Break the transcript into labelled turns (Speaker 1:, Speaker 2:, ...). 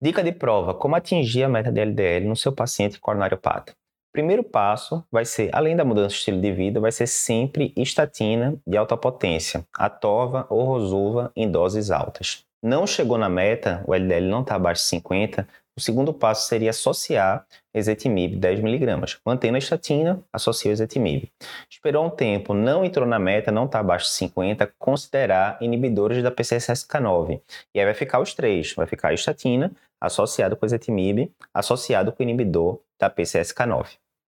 Speaker 1: Dica de prova: como atingir a meta de LDL no seu paciente coronariopata? Primeiro passo vai ser, além da mudança de estilo de vida, vai ser sempre estatina de alta potência, atova ou rosuva em doses altas. Não chegou na meta, o LDL não está abaixo de 50, o segundo passo seria associar ezetimibe 10mg. Mantendo a estatina, associa o ezetimibe. Esperou um tempo, não entrou na meta, não está abaixo de 50, considerar inibidores da PCSK9. E aí vai ficar os três, vai ficar a estatina associado com o ezetimibe, associado com o inibidor da PCSK9.